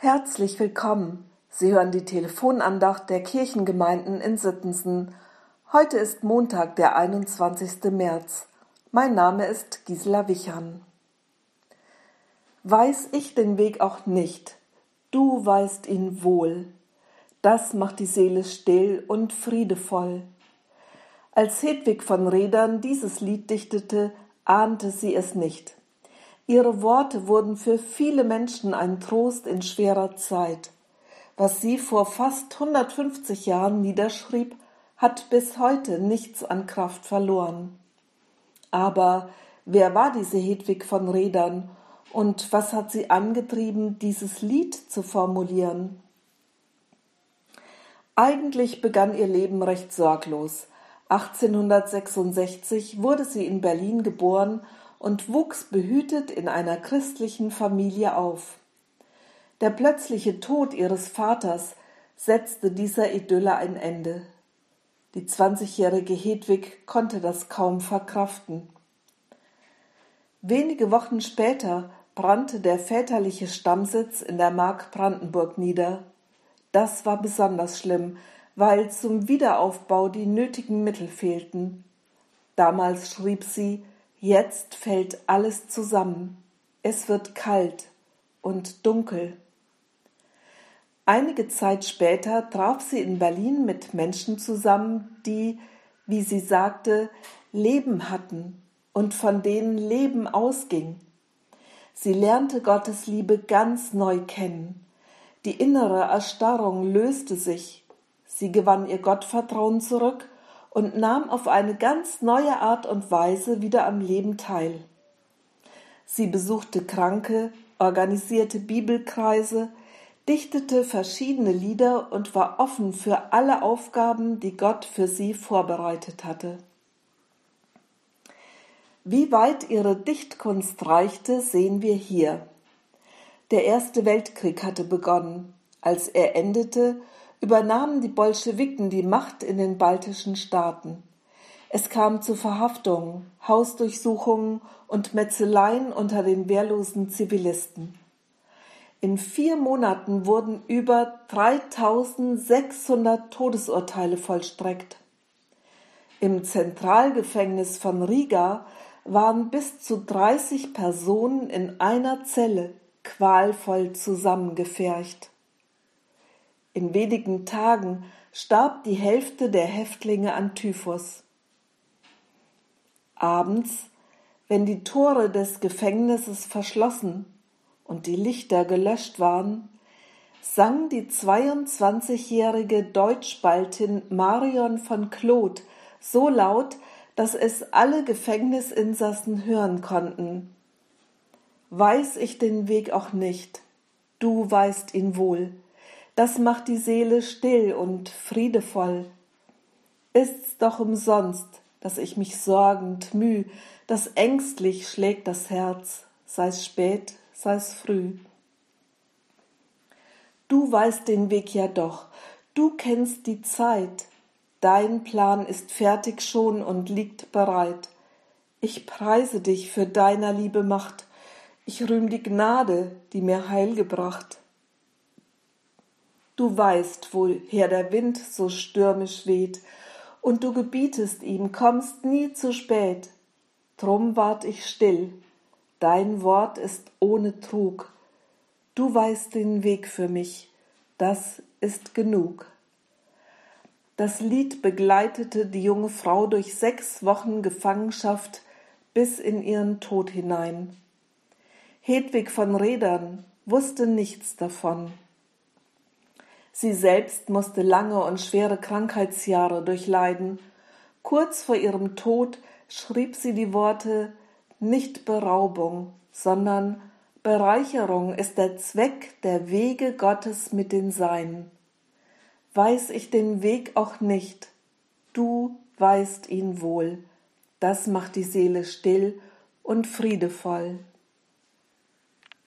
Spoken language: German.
Herzlich willkommen. Sie hören die Telefonandacht der Kirchengemeinden in Sittensen. Heute ist Montag, der 21. März. Mein Name ist Gisela Wichern. Weiß ich den Weg auch nicht, du weißt ihn wohl. Das macht die Seele still und friedevoll. Als Hedwig von Redern dieses Lied dichtete, ahnte sie es nicht. Ihre Worte wurden für viele Menschen ein Trost in schwerer Zeit. Was sie vor fast 150 Jahren niederschrieb, hat bis heute nichts an Kraft verloren. Aber wer war diese Hedwig von Redern und was hat sie angetrieben, dieses Lied zu formulieren? Eigentlich begann ihr Leben recht sorglos. 1866 wurde sie in Berlin geboren und wuchs behütet in einer christlichen Familie auf. Der plötzliche Tod ihres Vaters setzte dieser Idylle ein Ende. Die zwanzigjährige Hedwig konnte das kaum verkraften. Wenige Wochen später brannte der väterliche Stammsitz in der Mark Brandenburg nieder. Das war besonders schlimm, weil zum Wiederaufbau die nötigen Mittel fehlten. Damals schrieb sie Jetzt fällt alles zusammen. Es wird kalt und dunkel. Einige Zeit später traf sie in Berlin mit Menschen zusammen, die, wie sie sagte, Leben hatten und von denen Leben ausging. Sie lernte Gottes Liebe ganz neu kennen. Die innere Erstarrung löste sich. Sie gewann ihr Gottvertrauen zurück und nahm auf eine ganz neue Art und Weise wieder am Leben teil. Sie besuchte Kranke, organisierte Bibelkreise, dichtete verschiedene Lieder und war offen für alle Aufgaben, die Gott für sie vorbereitet hatte. Wie weit ihre Dichtkunst reichte, sehen wir hier. Der Erste Weltkrieg hatte begonnen. Als er endete, übernahmen die Bolschewiken die Macht in den baltischen Staaten. Es kam zu Verhaftungen, Hausdurchsuchungen und Metzeleien unter den wehrlosen Zivilisten. In vier Monaten wurden über 3600 Todesurteile vollstreckt. Im Zentralgefängnis von Riga waren bis zu 30 Personen in einer Zelle qualvoll zusammengefercht. In wenigen Tagen starb die Hälfte der Häftlinge an Typhus. Abends, wenn die Tore des Gefängnisses verschlossen und die Lichter gelöscht waren, sang die 22-jährige Deutschbaltin Marion von Kloth so laut, dass es alle Gefängnisinsassen hören konnten. Weiß ich den Weg auch nicht, du weißt ihn wohl das macht die Seele still und friedevoll. Ist's doch umsonst, dass ich mich sorgend müh, dass ängstlich schlägt das Herz, sei's spät, sei's früh. Du weißt den Weg ja doch, du kennst die Zeit, dein Plan ist fertig schon und liegt bereit. Ich preise dich für deiner Liebe Macht, ich rühm die Gnade, die mir Heil gebracht. Du weißt, woher der Wind so stürmisch weht, und du gebietest ihm, kommst nie zu spät. Drum ward ich still, dein Wort ist ohne Trug. Du weißt den Weg für mich, das ist genug. Das Lied begleitete die junge Frau durch sechs Wochen Gefangenschaft bis in ihren Tod hinein. Hedwig von Redern wusste nichts davon. Sie selbst musste lange und schwere Krankheitsjahre durchleiden. Kurz vor ihrem Tod schrieb sie die Worte Nicht Beraubung, sondern Bereicherung ist der Zweck der Wege Gottes mit den Seinen. Weiß ich den Weg auch nicht, du weißt ihn wohl. Das macht die Seele still und friedevoll.